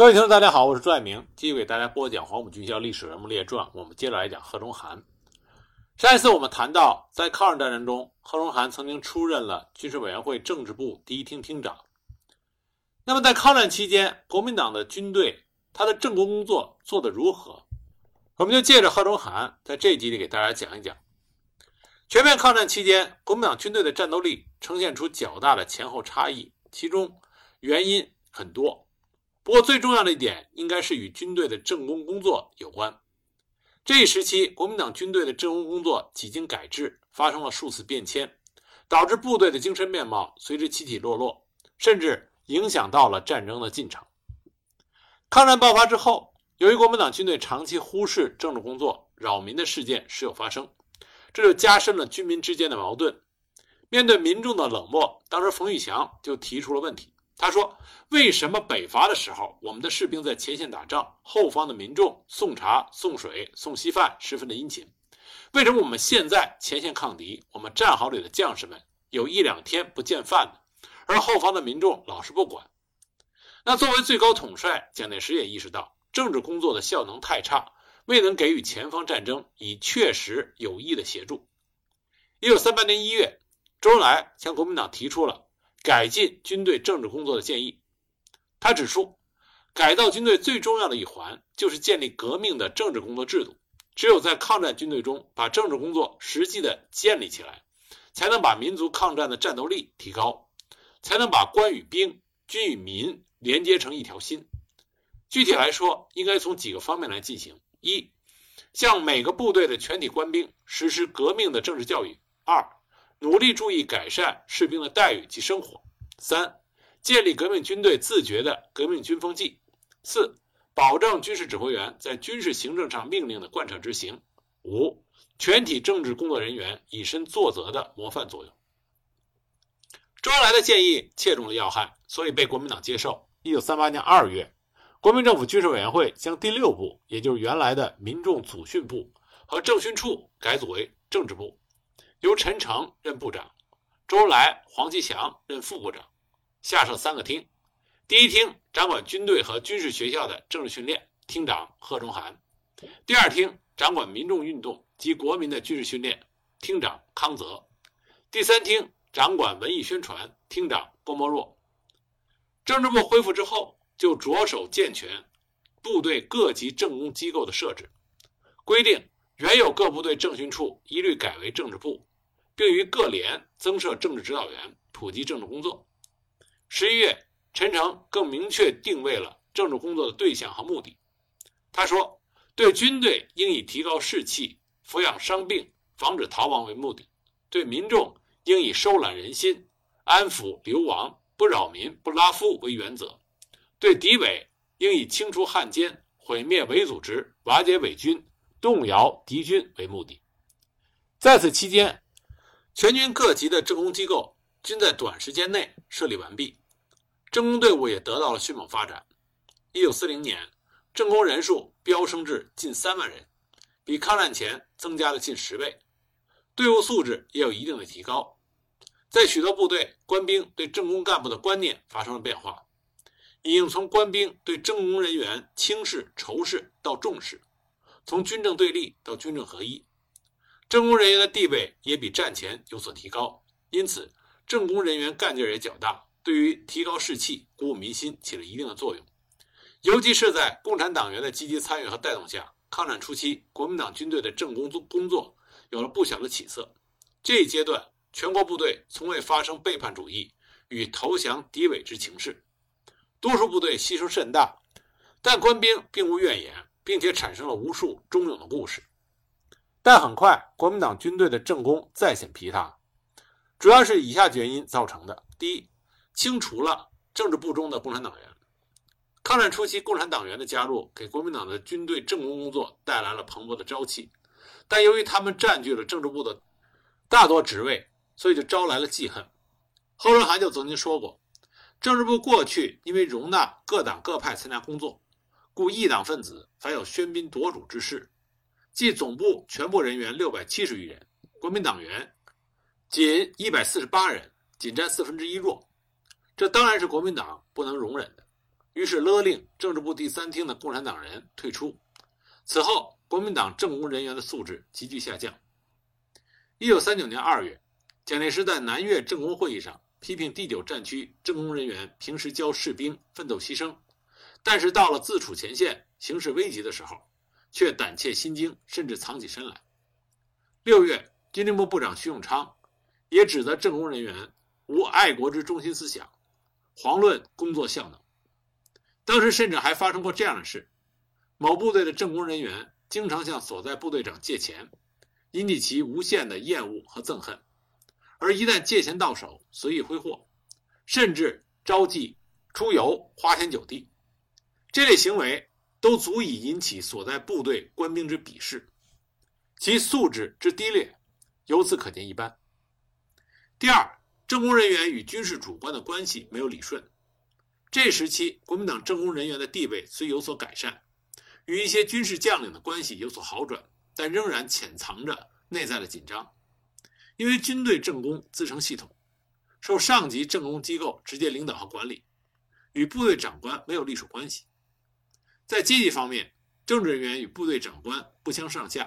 各位听众，大家好，我是朱爱明，继续给大家播讲《黄埔军校历史人物列传》。我们接着来讲贺中涵。上一次我们谈到，在抗日战争中，贺中涵曾经出任了军事委员会政治部第一厅厅长。那么，在抗战期间，国民党的军队他的政工工作做得如何？我们就借着贺中涵在这集里给大家讲一讲。全面抗战期间，国民党军队的战斗力呈现出较大的前后差异，其中原因很多。不过最重要的一点，应该是与军队的政工工作有关。这一时期，国民党军队的政工工作几经改制，发生了数次变迁，导致部队的精神面貌随之起起落落，甚至影响到了战争的进程。抗战爆发之后，由于国民党军队长期忽视政治工作，扰民的事件时有发生，这就加深了军民之间的矛盾。面对民众的冷漠，当时冯玉祥就提出了问题。他说：“为什么北伐的时候，我们的士兵在前线打仗，后方的民众送茶、送水、送稀饭，十分的殷勤？为什么我们现在前线抗敌，我们战壕里的将士们有一两天不见饭呢？而后方的民众老是不管？那作为最高统帅，蒋介石也意识到政治工作的效能太差，未能给予前方战争以确实有益的协助。一九三八年一月，周恩来向国民党提出了。”改进军队政治工作的建议，他指出，改造军队最重要的一环就是建立革命的政治工作制度。只有在抗战军队中把政治工作实际的建立起来，才能把民族抗战的战斗力提高，才能把官与兵、军与民连接成一条心。具体来说，应该从几个方面来进行：一，向每个部队的全体官兵实施革命的政治教育；二。努力注意改善士兵的待遇及生活。三、建立革命军队自觉的革命军风纪。四、保证军事指挥员在军事行政上命令的贯彻执行。五、全体政治工作人员以身作则的模范作用。周恩来的建议切中了要害，所以被国民党接受。一九三八年二月，国民政府军事委员会将第六部，也就是原来的民众组训部和政训处改组为政治部。由陈诚任部长，周恩来、黄其祥任副部长，下设三个厅。第一厅掌管军队和军事学校的政治训练，厅长贺中涵；第二厅掌管民众运动及国民的军事训练，厅长康泽；第三厅掌管文艺宣传，厅长郭沫若。政治部恢复之后，就着手健全部队各级政工机构的设置，规定原有各部队政训处一律改为政治部。并于各连增设政治指导员，普及政治工作。十一月，陈诚更明确定位了政治工作的对象和目的。他说：“对军队应以提高士气、抚养伤病、防止逃亡为目的；对民众应以收揽人心、安抚流亡、不扰民、不拉夫为原则；对敌伪应以清除汉奸、毁灭伪组织、瓦解伪军、动摇敌军为目的。”在此期间。全军各级的政工机构均在短时间内设立完毕，政工队伍也得到了迅猛发展。一九四零年，政工人数飙升至近三万人，比抗战前增加了近十倍，队伍素质也有一定的提高。在许多部队，官兵对政工干部的观念发生了变化，已经从官兵对政工人员轻视、仇视到重视，从军政对立到军政合一。政工人员的地位也比战前有所提高，因此政工人员干劲也较大，对于提高士气、鼓舞民心起了一定的作用。尤其是在共产党员的积极参与和带动下，抗战初期国民党军队的政工作工作有了不小的起色。这一阶段，全国部队从未发生背叛主义与投降敌伪之情势，多数部队牺牲甚大，但官兵并无怨言，并且产生了无数忠勇的故事。但很快，国民党军队的政工再显疲沓，主要是以下原因造成的：第一，清除了政治部中的共产党员。抗战初期，共产党员的加入给国民党的军队政工工作带来了蓬勃的朝气，但由于他们占据了政治部的大多职位，所以就招来了记恨。贺中涵就曾经说过，政治部过去因为容纳各党各派参加工作，故异党分子凡有喧宾夺主之事。即总部全部人员六百七十余人，国民党员仅一百四十八人，仅占四分之一弱。这当然是国民党不能容忍的。于是勒令政治部第三厅的共产党人退出。此后，国民党政工人员的素质急剧下降。一九三九年二月，蒋介石在南越政工会议上批评第九战区政工人员平时教士兵奋斗牺牲，但是到了自处前线、形势危急的时候，却胆怯心惊，甚至藏起身来。六月，军令部部长徐永昌也指责政工人员无爱国之中心思想，遑论工作效能。当时甚至还发生过这样的事：某部队的政工人员经常向所在部队长借钱，引起其无限的厌恶和憎恨；而一旦借钱到手，随意挥霍，甚至招妓出游、花天酒地，这类行为都足以引起所在部队官兵之鄙视，其素质之低劣，由此可见一斑。第二，政工人员与军事主官的关系没有理顺。这时期，国民党政工人员的地位虽有所改善，与一些军事将领的关系有所好转，但仍然潜藏着内在的紧张。因为军队政工自成系统，受上级政工机构直接领导和管理，与部队长官没有隶属关系。在阶级方面，政治人员与部队长官不相上下；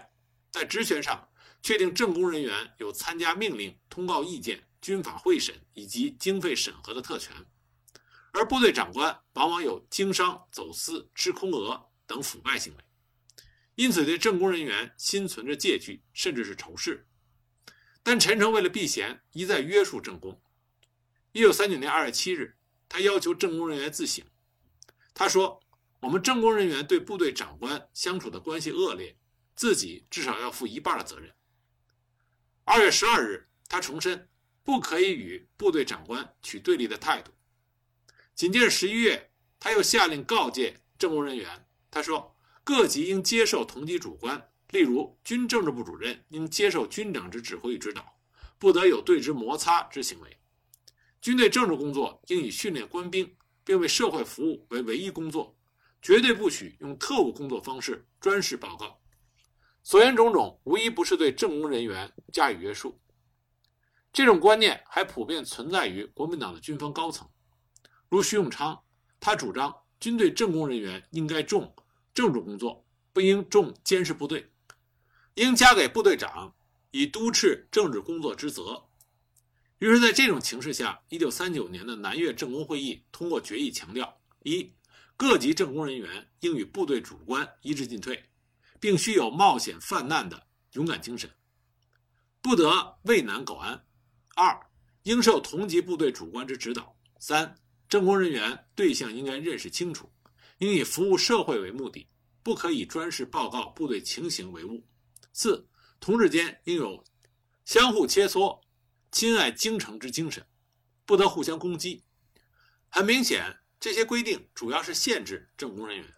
在职权上，确定政工人员有参加命令、通告意见、军法会审以及经费审核的特权。而部队长官往往有经商、走私、吃空额等腐败行为，因此对政工人员心存着戒惧，甚至是仇视。但陈诚为了避嫌，一再约束政工。一九三九年二月七日，他要求政工人员自省。他说：“我们政工人员对部队长官相处的关系恶劣，自己至少要负一半的责任。”二月十二日，他重申不可以与部队长官取对立的态度。紧接着十一月，他又下令告诫政工人员，他说：“各级应接受同级主官，例如军政治部主任应接受军长之指挥与指导，不得有对之摩擦之行为。军队政治工作应以训练官兵并为社会服务为唯一工作，绝对不许用特务工作方式专事报告。”所言种种，无一不是对政工人员加以约束。这种观念还普遍存在于国民党的军方高层。如徐永昌，他主张军队政工人员应该重政治工作，不应重监视部队，应加给部队长以督斥政治工作之责。于是，在这种情势下，一九三九年的南越政工会议通过决议，强调：一、各级政工人员应与部队主官一致进退，并须有冒险犯难的勇敢精神，不得畏难苟安；二、应受同级部队主官之指导；三。政工人员对象应该认识清楚，应以服务社会为目的，不可以专事报告部队情形为务。四，同志间应有相互切磋、亲爱精诚之精神，不得互相攻击。很明显，这些规定主要是限制政工人员。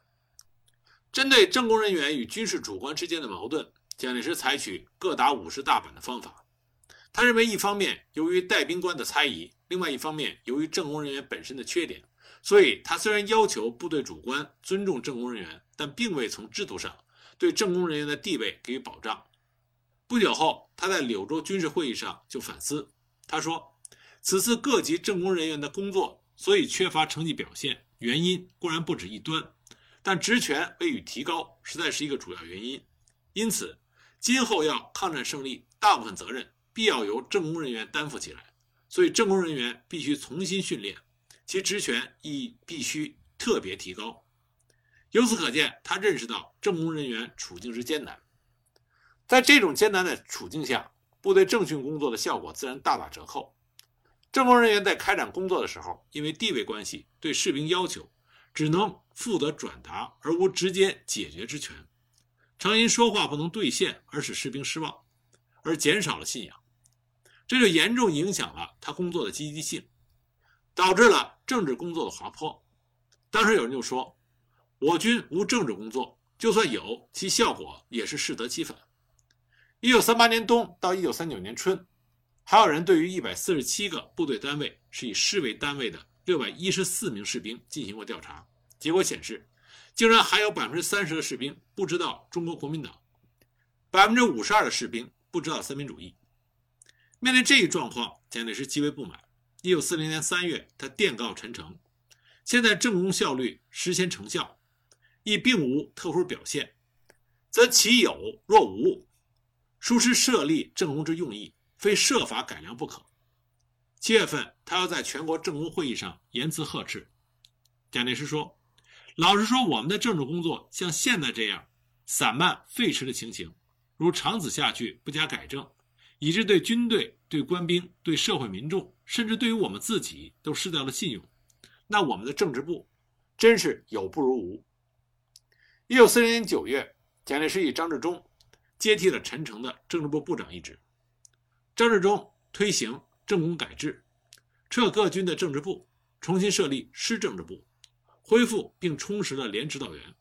针对政工人员与军事主官之间的矛盾，蒋介石采取各打五十大板的方法。他认为，一方面由于带兵官的猜疑。另外一方面，由于政工人员本身的缺点，所以他虽然要求部队主官尊重政工人员，但并未从制度上对政工人员的地位给予保障。不久后，他在柳州军事会议上就反思，他说：“此次各级政工人员的工作所以缺乏成绩表现，原因固然不止一端，但职权未予提高，实在是一个主要原因。因此，今后要抗战胜利，大部分责任必要由政工人员担负起来。”所以，政工人员必须重新训练，其职权亦必须特别提高。由此可见，他认识到政工人员处境之艰难。在这种艰难的处境下，部队政训工作的效果自然大打折扣。政工人员在开展工作的时候，因为地位关系，对士兵要求只能负责转达，而无直接解决之权，常因说话不能兑现而使士兵失望，而减少了信仰。这就严重影响了他工作的积极性，导致了政治工作的滑坡。当时有人就说：“我军无政治工作，就算有，其效果也是适得其反。”一九三八年冬到一九三九年春，还有人对于一百四十七个部队单位是以师为单位的六百一十四名士兵进行过调查，结果显示，竟然还有百分之三十的士兵不知道中国国民党，百分之五十二的士兵不知道三民主义。面对这一状况，蒋介石极为不满。一九四零年三月，他电告陈诚，现在政工效率实现成效，亦并无特殊表现，则其有若无，殊失设立政工之用意，非设法改良不可。七月份，他要在全国政工会议上言辞呵斥。蒋介石说：“老实说，我们的政治工作像现在这样散漫废弛的情形，如长此下去不加改正，以致对军队、对官兵、对社会民众，甚至对于我们自己都失掉了信用。”那我们的政治部真是有不如无。一九四零年九月，蒋介石以张治中接替了陈诚的政治部部长一职。张治中推行政工改制，撤各军的政治部，重新设立师政治部，恢复并充实了连指导员。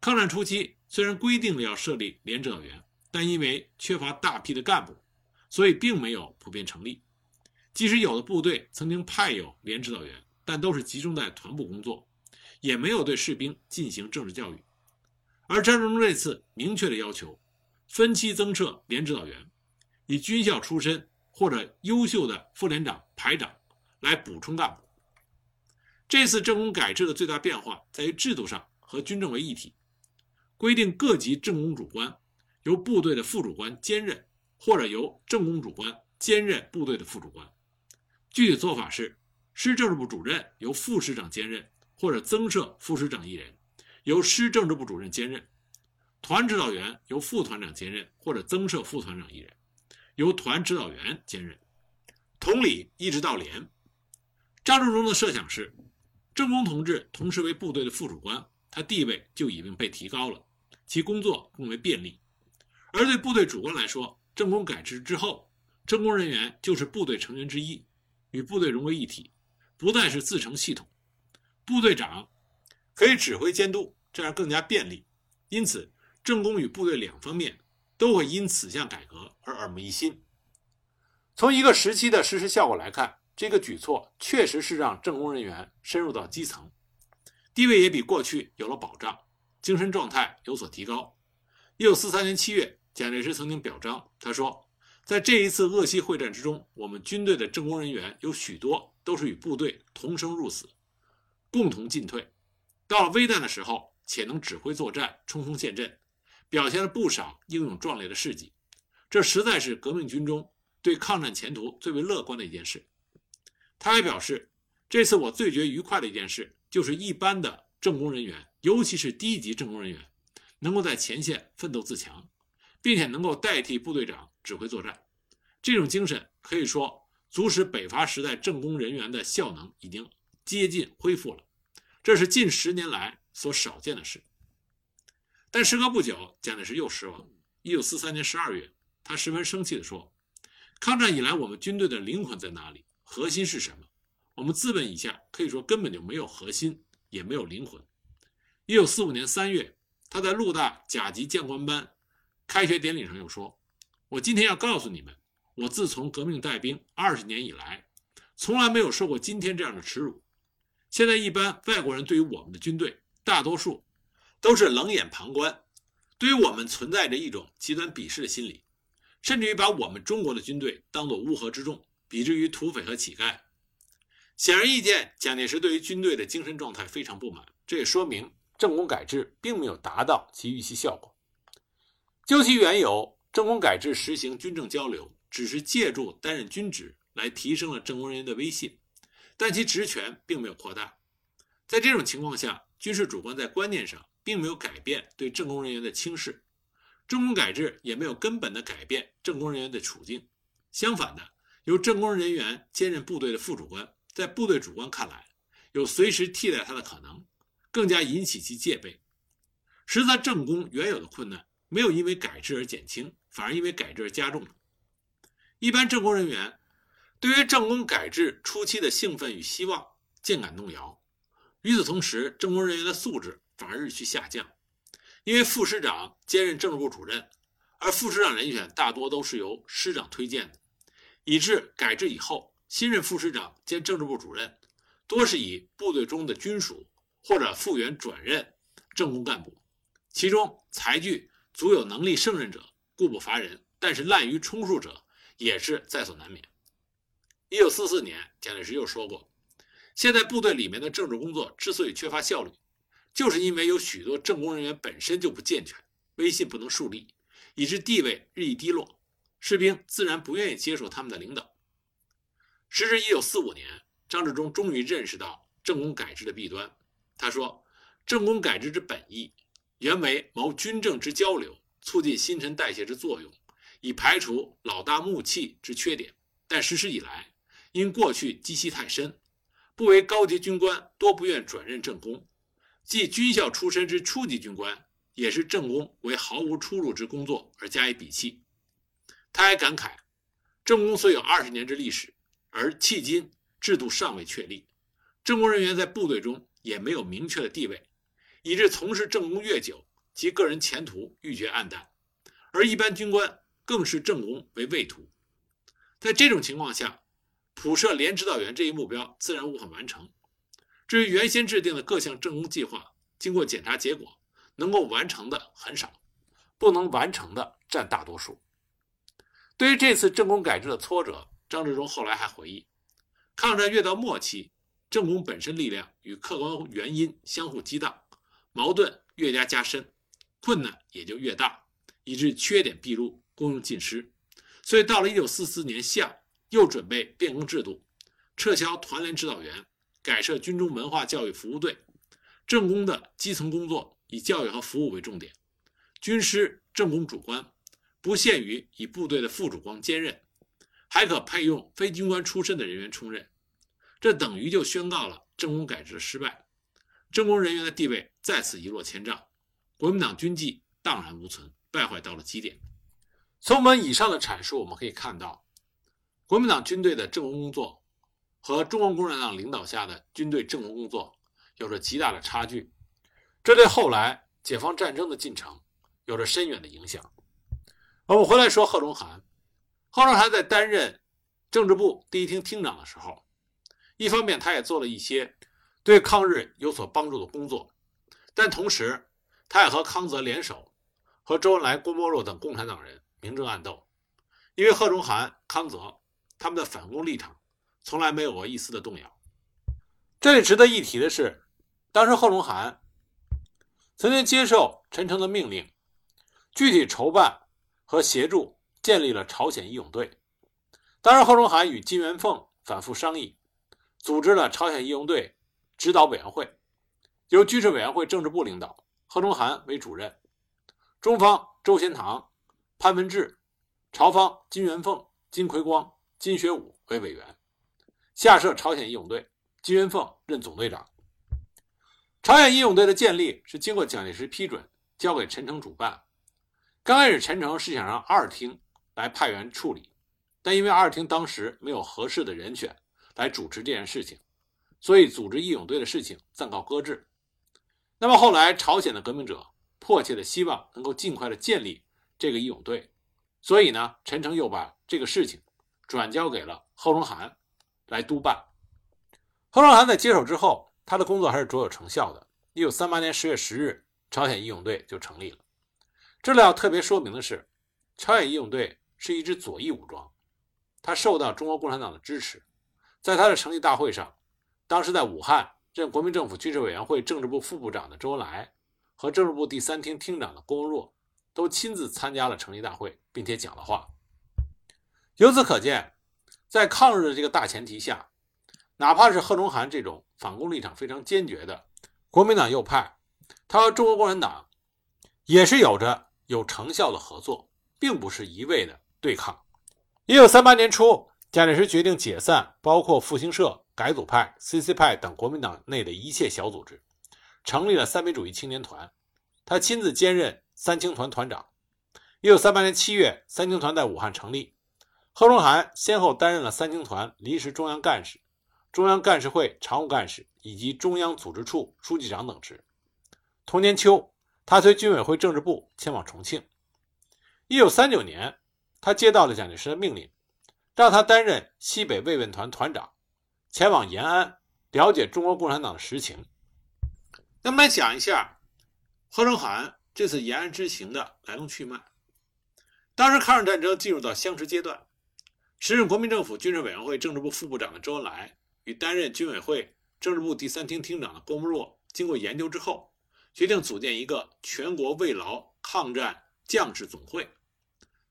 抗战初期，虽然规定了要设立连指导员，但因为缺乏大批的干部，所以并没有普遍成立。即使有的部队曾经派有连指导员。但都是集中在团部工作，也没有对士兵进行政治教育。而张治中这次明确的要求，分期增设连指导员，以军校出身或者优秀的副连长、排长来补充干部。这次政工改制的最大变化在于制度上和军政为一体，规定各级政工主官由部队的副主官兼任，或者由政工主官兼任部队的副主官。具体做法是。师政治部主任由副师长兼任，或者增设副师长一人，由师政治部主任兼任；团指导员由副团长兼任，或者增设副团长一人，由团指导员兼任。同理，一直到连。张治中的设想是，政工同志同时为部队的副主官，他地位就已经被提高了，其工作更为便利。而对部队主官来说，政工改制之后，政工人员就是部队成员之一，与部队融为一体。不再是自成系统，部队长可以指挥监督，这样更加便利。因此，政工与部队两方面都会因此项改革而耳目一新。从一个时期的实施效果来看，这个举措确实是让政工人员深入到基层，地位也比过去有了保障，精神状态有所提高。一九四三年七月，蒋介石曾经表彰，他说：“在这一次鄂西会战之中，我们军队的政工人员有许多。”都是与部队同生入死，共同进退。到了危难的时候，且能指挥作战，冲锋陷阵，表现了不少英勇壮烈的事迹。这实在是革命军中对抗战前途最为乐观的一件事。他还表示，这次我最觉愉快的一件事，就是一般的政工人员，尤其是低级政工人员，能够在前线奋斗自强，并且能够代替部队长指挥作战。这种精神可以说。足使北伐时代政工人员的效能已经接近恢复了，这是近十年来所少见的事。但时隔不久，蒋介石又失望。一九四三年十二月，他十分生气地说：“抗战以来，我们军队的灵魂在哪里？核心是什么？我们自问一下，可以说根本就没有核心，也没有灵魂。”一九四五年三月，他在陆大甲级将官班开学典礼上又说：“我今天要告诉你们。”我自从革命带兵二十年以来，从来没有受过今天这样的耻辱。现在一般外国人对于我们的军队，大多数都是冷眼旁观，对于我们存在着一种极端鄙视的心理，甚至于把我们中国的军队当作乌合之众，比之于土匪和乞丐。显而易见，蒋介石对于军队的精神状态非常不满，这也说明政工改制并没有达到其预期效果。究其缘由，政工改制实行军政交流。只是借助担任军职来提升了政工人员的威信，但其职权并没有扩大。在这种情况下，军事主官在观念上并没有改变对政工人员的轻视，政工改制也没有根本的改变政工人员的处境。相反的，由政工人员兼任部队的副主官，在部队主官看来有随时替代他的可能，更加引起其戒备。实则政工原有的困难没有因为改制而减轻，反而因为改制而加重了。一般政工人员对于政工改制初期的兴奋与希望渐感动摇，与此同时，政工人员的素质反而日趋下降。因为副师长兼任政治部主任，而副师长人选大多都是由师长推荐的，以致改制以后，新任副师长兼政治部主任多是以部队中的军属或者复员转任政工干部，其中才具足有能力胜任者固不乏人，但是滥竽充数者。也是在所难免。一九四四年，蒋介石又说过：“现在部队里面的政治工作之所以缺乏效率，就是因为有许多政工人员本身就不健全，威信不能树立，以致地位日益低落，士兵自然不愿意接受他们的领导。时至1945年，张治中终于认识到政工改制的弊端。他说：“政工改制之本意，原为谋军政之交流，促进新陈代谢之作用，以排除老大木器之缺点。但实施以来，因过去积习太深，不为高级军官多不愿转任政工，即军校出身之初级军官，也是政工为毫无出路之工作而加以鄙弃。”他还感慨：“政工虽有二十年之历史。”而迄今制度尚未确立，政工人员在部队中也没有明确的地位，以致从事政工越久，其个人前途愈觉黯淡，而一般军官更视政工为畏途。在这种情况下，普设连指导员这一目标自然无法完成。至于原先制定的各项政工计划，经过检查结果，能够完成的很少，不能完成的占大多数。对于这次政工改制的挫折，张治中后来还回忆，抗战越到末期，政工本身力量与客观原因相互激荡，矛盾越加加深，困难也就越大，以致缺点毕露，功用尽失。所以到了1944年夏，又准备变更制度，撤销团连指导员，改设军中文化教育服务队，政工的基层工作以教育和服务为重点，军师政工主官不限于以部队的副主官兼任。还可配用非军官出身的人员充任，这等于就宣告了政工改制的失败，政工人员的地位再次一落千丈，国民党军纪荡然无存，败坏到了极点。从我们以上的阐述，我们可以看到，国民党军队的政工工作和中国共产党领导下的军队政工工作有着极大的差距，这对后来解放战争的进程有着深远的影响。我们回来说贺中涵。贺中涵在担任政治部第一厅厅长的时候，一方面他也做了一些对抗日有所帮助的工作，但同时他也和康泽联手，和周恩来、郭沫若等共产党人明争暗斗。因为贺中涵、康泽他们的反攻立场从来没有过一丝的动摇。这里值得一提的是，当时贺龙涵曾经接受陈诚的命令，具体筹办和协助。建立了朝鲜义勇队。当时，贺龙涵与金元凤反复商议，组织了朝鲜义勇队指导委员会，由军事委员会政治部领导，贺中涵为主任。中方周贤堂、潘文志，朝方金元凤、金奎光、金学武为委员，下设朝鲜义勇队，金元凤任总队长。朝鲜义勇队的建立是经过蒋介石批准，交给陈诚主办。刚开始，陈诚是想让二厅。来派员处理，但因为二厅当时没有合适的人选来主持这件事情，所以组织义勇队的事情暂告搁置。那么后来，朝鲜的革命者迫切的希望能够尽快的建立这个义勇队，所以呢，陈诚又把这个事情转交给了贺荣涵来督办。贺荣涵在接手之后，他的工作还是卓有成效的。一九三八年十月十日，朝鲜义勇队就成立了。这里要特别说明的是，朝鲜义勇队。是一支左翼武装，他受到中国共产党的支持。在他的成立大会上，当时在武汉任国民政府军事委员会政治部副部长的周恩来和政治部第三厅厅长的郭沫若都亲自参加了成立大会，并且讲了话。由此可见，在抗日的这个大前提下，哪怕是贺中涵这种反攻立场非常坚决的国民党右派，他和中国共产党也是有着有成效的合作，并不是一味的。对抗。一九三八年初，蒋介石决定解散包括复兴社、改组派、CC 派等国民党内的一切小组织，成立了三民主义青年团。他亲自兼任三青团团长。一九三八年七月，三青团在武汉成立。贺龙涵先后担任了三青团临时中央干事、中央干事会常务干事以及中央组织处书记长等职。同年秋，他随军委会政治部前往重庆。一九三九年。他接到了蒋介石的命令，让他担任西北慰问团团长，前往延安了解中国共产党的实情。那么来讲一下贺龙涵这次延安之行的来龙去脉。当时抗日战争进入到相持阶段，时任国民政府军事委员会政治部副部长的周恩来与担任军委会政治部第三厅厅长的郭沫若经过研究之后，决定组建一个全国慰劳抗战将士总会，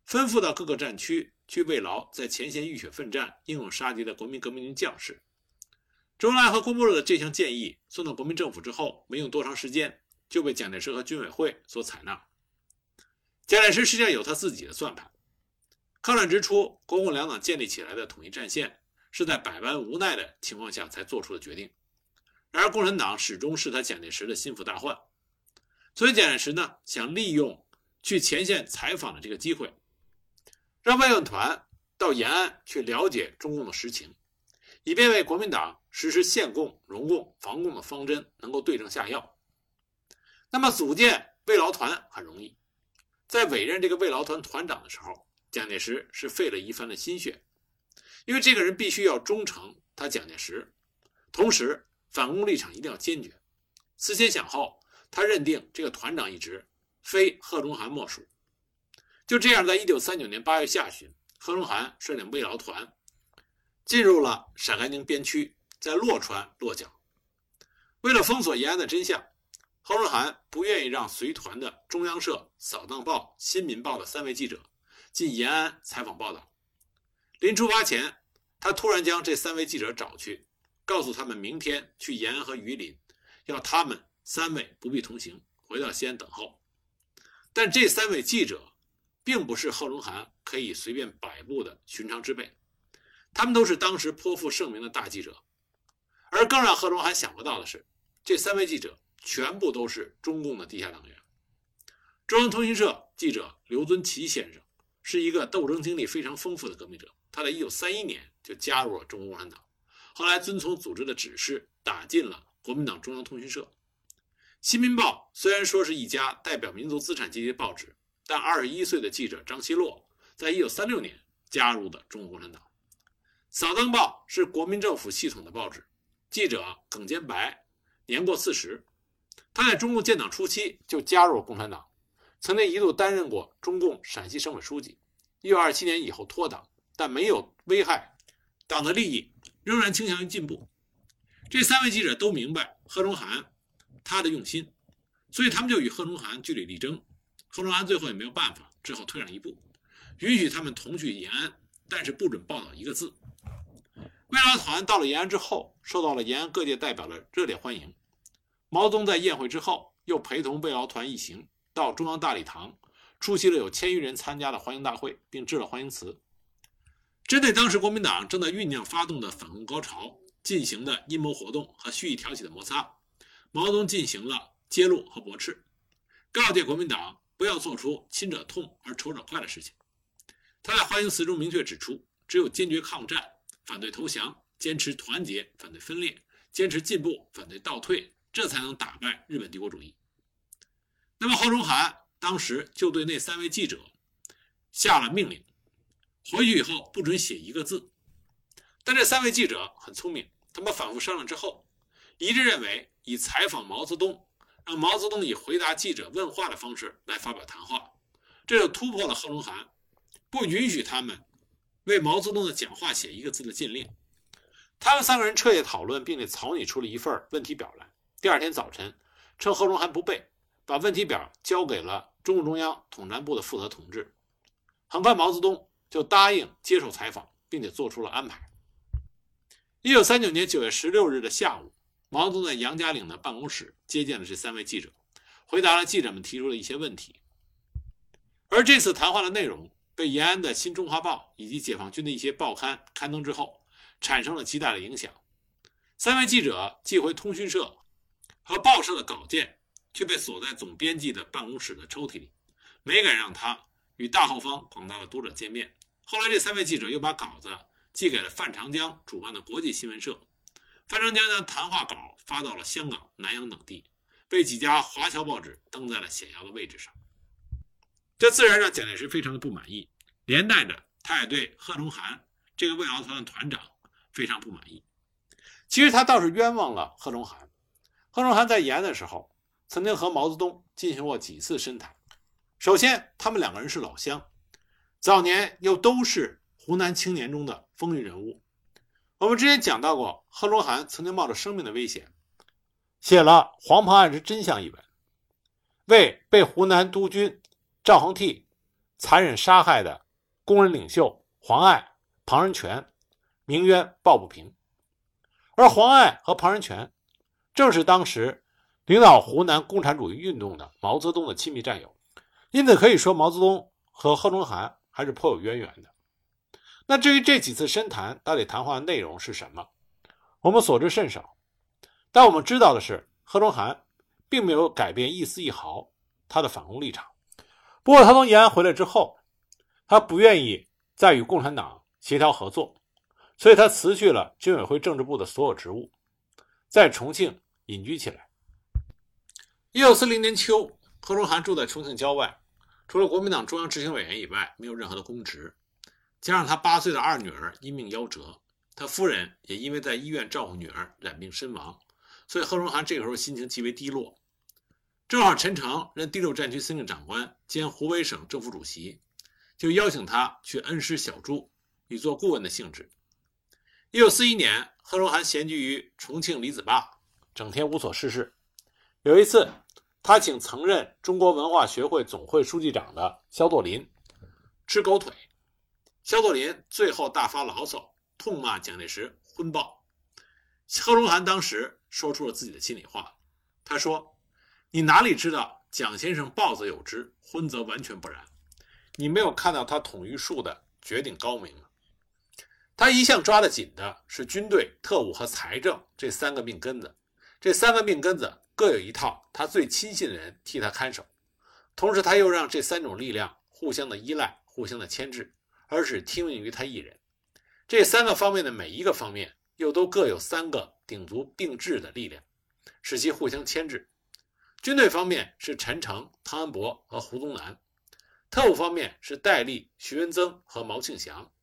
吩咐到各个战区去慰劳在前线浴血奋战、英勇杀敌的国民革命军将士。周恩来和郭沫若的这项建议送到国民政府之后，没用多长时间就被蒋介石和军委会所采纳。蒋介石实际上有他自己的算盘。抗战之初，国共两党建立起来的统一战线是在百般无奈的情况下才做出的决定。然而，共产党始终是他蒋介石的心腹大患，所以蒋介石呢想利用去前线采访的这个机会，让慰问团到延安去了解中共的实情，以便为国民党实施限共、容共、防共的方针能够对症下药。那么，组建慰劳团很容易，在委任这个慰劳团团长的时候。蒋介石是费了一番的心血，因为这个人必须要忠诚他蒋介石，同时反共立场一定要坚决。思前想后，他认定这个团长一职非贺中涵莫属。就这样，在一九三九年八月下旬，贺中涵率领慰劳团进入了陕甘宁边区，在洛川落脚。为了封锁延安的真相，贺中涵不愿意让随团的中央社、扫荡报、新民报的三位记者。进延安采访报道，临出发前，他突然将这三位记者找去，告诉他们明天去延安和榆林，要他们三位不必同行，回到西安等候。但这三位记者，并不是贺龙涵可以随便摆布的寻常之辈，他们都是当时颇负盛名的大记者。而更让贺龙涵想不到的是，这三位记者全部都是中共的地下党员。中央通讯社记者刘遵奇先生。是一个斗争经历非常丰富的革命者，他在1931年就加入了中国共产党，后来遵从组织的指示，打进了国民党中央通讯社。新民报虽然说是一家代表民族资产阶级的报纸，但21岁的记者张奚落在1936年加入的中国共产党。扫荡报是国民政府系统的报纸，记者耿坚白年过四十，他在中共建党初期就加入了共产党。曾经一度担任过中共陕西省委书记，一九二七年以后脱党，但没有危害党的利益，仍然倾向于进步。这三位记者都明白贺中涵他的用心，所以他们就与贺中涵据理力争。贺中涵最后也没有办法，只好退让一步，允许他们同去延安，但是不准报道一个字。慰劳团到了延安之后，受到了延安各界代表的热烈欢迎。毛泽东在宴会之后，又陪同慰劳团一行。到中央大礼堂出席了有千余人参加的欢迎大会，并致了欢迎词。针对当时国民党正在酝酿发动的反共高潮进行的阴谋活动和蓄意挑起的摩擦，毛泽东进行了揭露和驳斥，告诫国民党不要做出亲者痛而仇者快的事情。他在欢迎词中明确指出，只有坚决抗战、反对投降，坚持团结、反对分裂，坚持进步、反对倒退，这才能打败日本帝国主义。那么，贺中涵当时就对那三位记者下了命令，回去以后不准写一个字。但这三位记者很聪明，他们反复商量之后，一致认为以采访毛泽东，让毛泽东以回答记者问话的方式来发表谈话，这就突破了贺龙涵不允许他们为毛泽东的讲话写一个字的禁令。他们三个人彻夜讨论，并且草拟出了一份问题表来。第二天早晨，趁贺龙涵不备。把问题表交给了中共中央统战部的负责同志，很快毛泽东就答应接受采访，并且做出了安排。一九三九年九月十六日的下午，毛泽东在杨家岭的办公室接见了这三位记者，回答了记者们提出的一些问题。而这次谈话的内容被延安的《新中华报》以及解放军的一些报刊刊登之后，产生了极大的影响。三位记者寄回通讯社和报社的稿件。却被锁在总编辑的办公室的抽屉里，没敢让他与大后方广大的读者见面。后来，这三位记者又把稿子寄给了范长江主办的国际新闻社，范长江将谈话稿发到了香港、南洋等地，被几家华侨报纸登在了显要的位置上。这自然让蒋介石非常的不满意，连带着他也对贺中涵这个慰劳团的团长非常不满意。其实他倒是冤枉了贺中涵。贺中涵在延安的时候。曾经和毛泽东进行过几次深谈。首先，他们两个人是老乡，早年又都是湖南青年中的风云人物。我们之前讲到过，贺龙涵曾经冒着生命的危险，写了《黄袍案之真相》一文，为被湖南督军赵恒惕残忍杀害的工人领袖黄爱、庞仁泉鸣冤抱不平。而黄爱和庞仁泉，正是当时领导湖南共产主义运动的毛泽东的亲密战友，因此可以说毛泽东和贺中涵还是颇有渊源的。那至于这几次深谈到底谈话的内容是什么，我们所知甚少。但我们知道的是，贺中涵并没有改变一丝一毫他的反共立场。不过，他从延安回来之后，他不愿意再与共产党协调合作，所以他辞去了军委会政治部的所有职务，在重庆隐居起来。一九四零年秋，贺龙涵住在重庆郊外，除了国民党中央执行委员以外，没有任何的公职。加上他八岁的二女儿因病夭折，他夫人也因为在医院照顾女儿染病身亡，所以贺龙涵这个时候心情极为低落。正好陈诚任第六战区司令长官兼湖北省政府主席，就邀请他去恩施小筑，以做顾问的性质。一九四一年，贺龙涵闲居于重庆李子坝，整天无所事事。有一次，他请曾任中国文化学会总会书记长的肖作霖吃狗腿。肖作霖最后大发牢骚，痛骂蒋介石昏暴。贺龙涵当时说出了自己的心里话，他说：“你哪里知道蒋先生暴则有之，昏则完全不然。你没有看到他统御术的绝顶高明吗？他一向抓得紧的是军队、特务和财政这三个命根子，这三个命根子各有一套他最亲信的人替他看守，同时他又让这三种力量互相的依赖、互相的牵制。”而只听命于他一人，这三个方面的每一个方面又都各有三个鼎足并治的力量，使其互相牵制。军队方面是陈诚、汤恩伯和胡宗南；特务方面是戴笠、徐文曾和毛庆祥；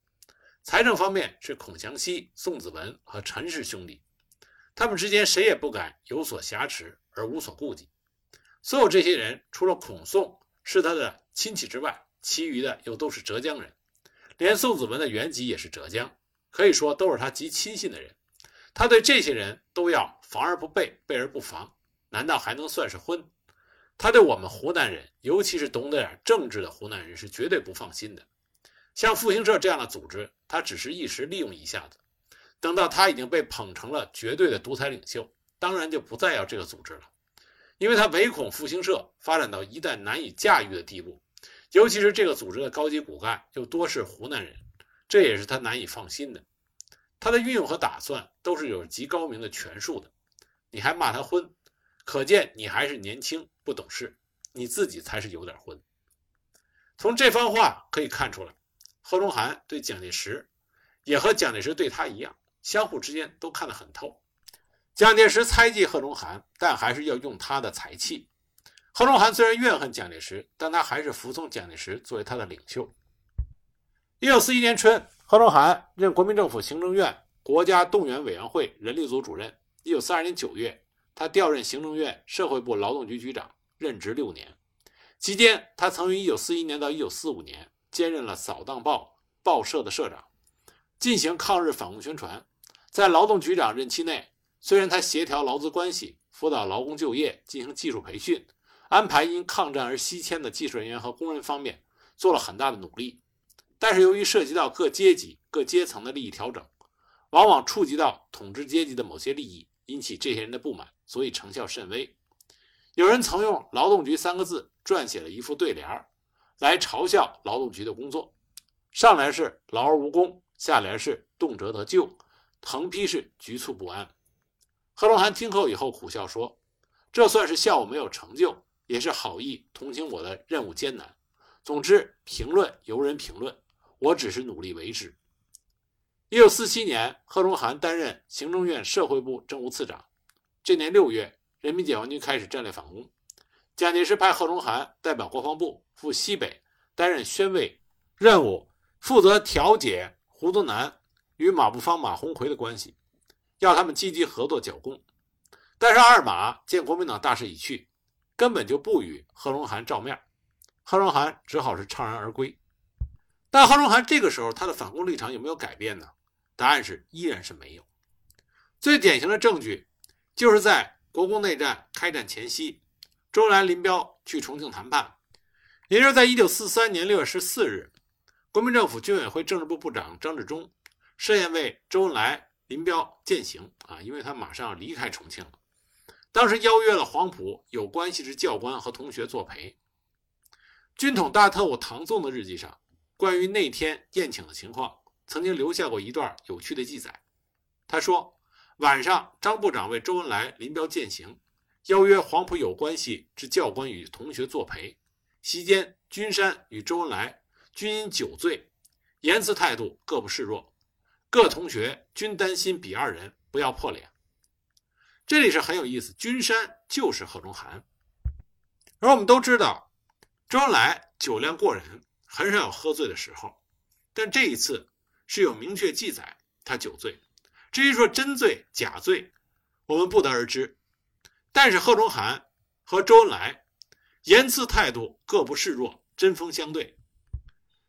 财政方面是孔祥熙、宋子文和陈氏兄弟。他们之间谁也不敢有所挟持而无所顾忌。所有这些人，除了孔宋是他的亲戚之外，其余的又都是浙江人。连宋子文的原籍也是浙江，可以说都是他极亲信的人。他对这些人都要防而不备，备而不防，难道还能算是昏？他对我们湖南人，尤其是懂得点政治的湖南人，是绝对不放心的。像复兴社这样的组织，他只是一时利用一下子，等到他已经被捧成了绝对的独裁领袖，当然就不再要这个组织了，因为他唯恐复兴社发展到一旦难以驾驭的地步。尤其是这个组织的高级骨干又多是湖南人，这也是他难以放心的。他的运用和打算都是有极高明的权术的。你还骂他昏，可见你还是年轻不懂事，你自己才是有点昏。从这番话可以看出来，贺龙涵对蒋介石也和蒋介石对他一样，相互之间都看得很透。蒋介石猜忌贺龙涵，但还是要用他的才气。贺龙涵虽然怨恨蒋介石，但他还是服从蒋介石作为他的领袖。一九四一年春，贺龙涵任国民政府行政院国家动员委员会人力组主任。一九四二年九月，他调任行政院社会部劳动局局长，任职六年。期间，他曾于一九四一年到一九四五年兼任了《扫荡报》报社的社长，进行抗日反共宣传。在劳动局长任期内，虽然他协调劳资关系、辅导劳工就业、进行技术培训。安排因抗战而西迁的技术人员和工人方面做了很大的努力，但是由于涉及到各阶级、各阶层的利益调整，往往触及到统治阶级的某些利益，引起这些人的不满，所以成效甚微。有人曾用“劳动局”三个字撰写了一副对联儿，来嘲笑劳动局的工作。上联是“劳而无功”，下联是“动辄得咎”，横批是“局促不安”。贺龙涵听后以后苦笑说：“这算是笑我没有成就。”也是好意同情我的任务艰难。总之，评论由人评论，我只是努力为之。一九四七年，贺龙涵担任行政院社会部政务次长。这年六月，人民解放军开始战略反攻，蒋介石派贺龙涵代表国防部赴西北担任宣慰任务，负责调解胡宗南与马步芳、马鸿逵的关系，要他们积极合作剿共。但是二马见国民党大势已去。根本就不与贺龙涵照面，贺龙涵只好是怅然而归。但贺龙涵这个时候他的反攻立场有没有改变呢？答案是依然是没有。最典型的证据就是在国共内战开战前夕，周恩来、林彪去重庆谈判，也就是在1943年6月14日，国民政府军委会政治部部长张治中设宴为周恩来、林彪饯行啊，因为他马上要离开重庆了。当时邀约了黄埔有关系之教官和同学作陪。军统大特务唐纵的日记上，关于那天宴请的情况，曾经留下过一段有趣的记载。他说，晚上张部长为周恩来、林彪饯行，邀约黄埔有关系之教官与同学作陪。席间，君山与周恩来均因酒醉，言辞态度各不示弱，各同学均担心比二人不要破脸。这里是很有意思，君山就是贺中涵，而我们都知道，周恩来酒量过人，很少有喝醉的时候，但这一次是有明确记载他酒醉。至于说真醉假醉，我们不得而知。但是贺中涵和周恩来言辞态度各不示弱，针锋相对，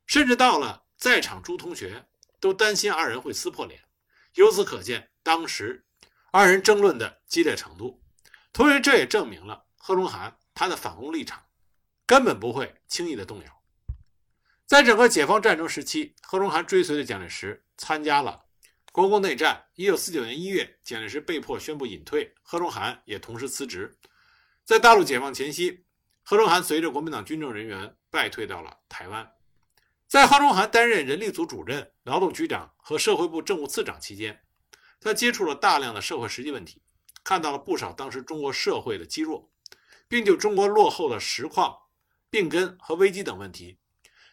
甚至到了在场诸同学都担心二人会撕破脸。由此可见，当时。二人争论的激烈程度，同时这也证明了贺中涵他的反攻立场根本不会轻易的动摇。在整个解放战争时期，贺龙涵追随着蒋介石参加了国共内战。一九四九年一月，蒋介石被迫宣布隐退，贺龙涵也同时辞职。在大陆解放前夕，贺龙涵随着国民党军政人员败退到了台湾。在贺龙涵担任人力组主任、劳动局长和社会部政务次长期间。他接触了大量的社会实际问题，看到了不少当时中国社会的积弱，并就中国落后的实况、病根和危机等问题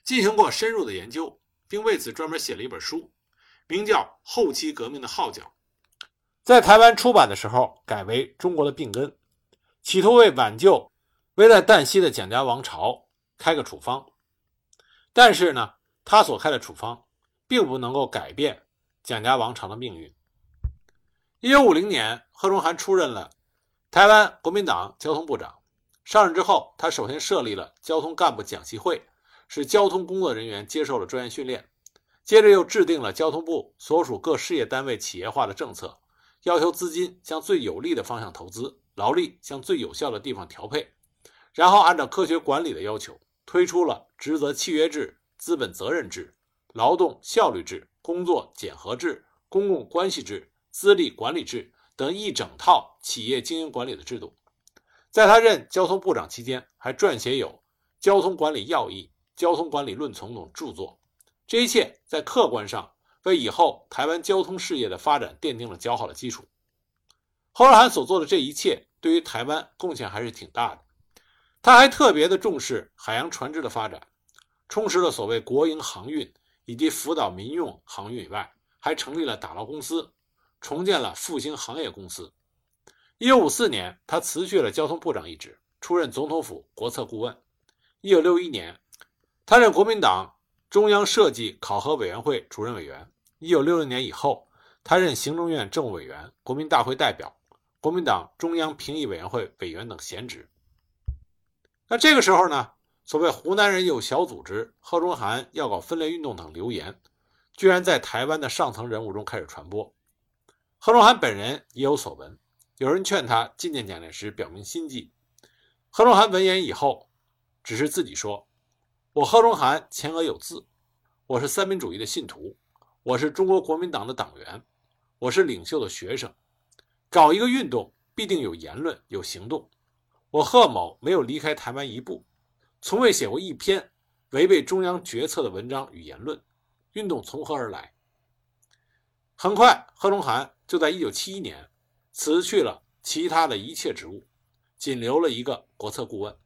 进行过深入的研究，并为此专门写了一本书，名叫《后期革命的号角》。在台湾出版的时候，改为《中国的病根》，企图为挽救危在旦夕的蒋家王朝开个处方。但是呢，他所开的处方并不能够改变蒋家王朝的命运。一九五零年，贺中涵出任了台湾国民党交通部长。上任之后，他首先设立了交通干部讲习会，使交通工作人员接受了专业训练。接着又制定了交通部所属各事业单位企业化的政策，要求资金向最有利的方向投资，劳力向最有效的地方调配。然后按照科学管理的要求，推出了职责契约制、资本责任制、劳动效率制、工作检核制、公共关系制。资历管理制等一整套企业经营管理的制度，在他任交通部长期间，还撰写有《交通管理要义》《交通管理论丛》等著作。这一切在客观上为以后台湾交通事业的发展奠定了较好的基础。侯尔涵所做的这一切，对于台湾贡献还是挺大的。他还特别的重视海洋船只的发展，充实了所谓国营航运以及辅导民用航运以外，还成立了打捞公司。重建了复兴行业公司。一九五四年，他辞去了交通部长一职，出任总统府国策顾问。一九六一年，他任国民党中央设计考核委员会主任委员。一九六六年以后，他任行政院政务委员、国民大会代表、国民党中央评议委员会委员等闲职。那这个时候呢，所谓湖南人有小组织、贺中涵要搞分裂运动等流言，居然在台湾的上层人物中开始传播。贺中涵本人也有所闻，有人劝他觐见蒋介石，表明心迹。贺中涵闻言以后，只是自己说：“我贺中涵前额有字，我是三民主义的信徒，我是中国国民党的党员，我是领袖的学生。搞一个运动，必定有言论，有行动。我贺某没有离开台湾一步，从未写过一篇违背中央决策的文章与言论。运动从何而来？”很快，贺龙涵。就在1971年，辞去了其他的一切职务，仅留了一个国策顾问。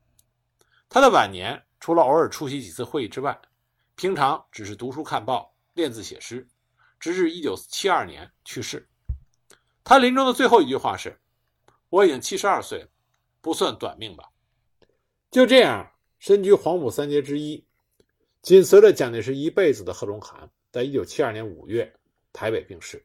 他的晚年除了偶尔出席几次会议之外，平常只是读书看报、练字写诗，直至1972年去世。他临终的最后一句话是：“我已经72岁了，不算短命吧。”就这样，身居黄埔三杰之一，紧随着蒋介石一辈子的贺龙涵，在一九七二年五月台北病逝。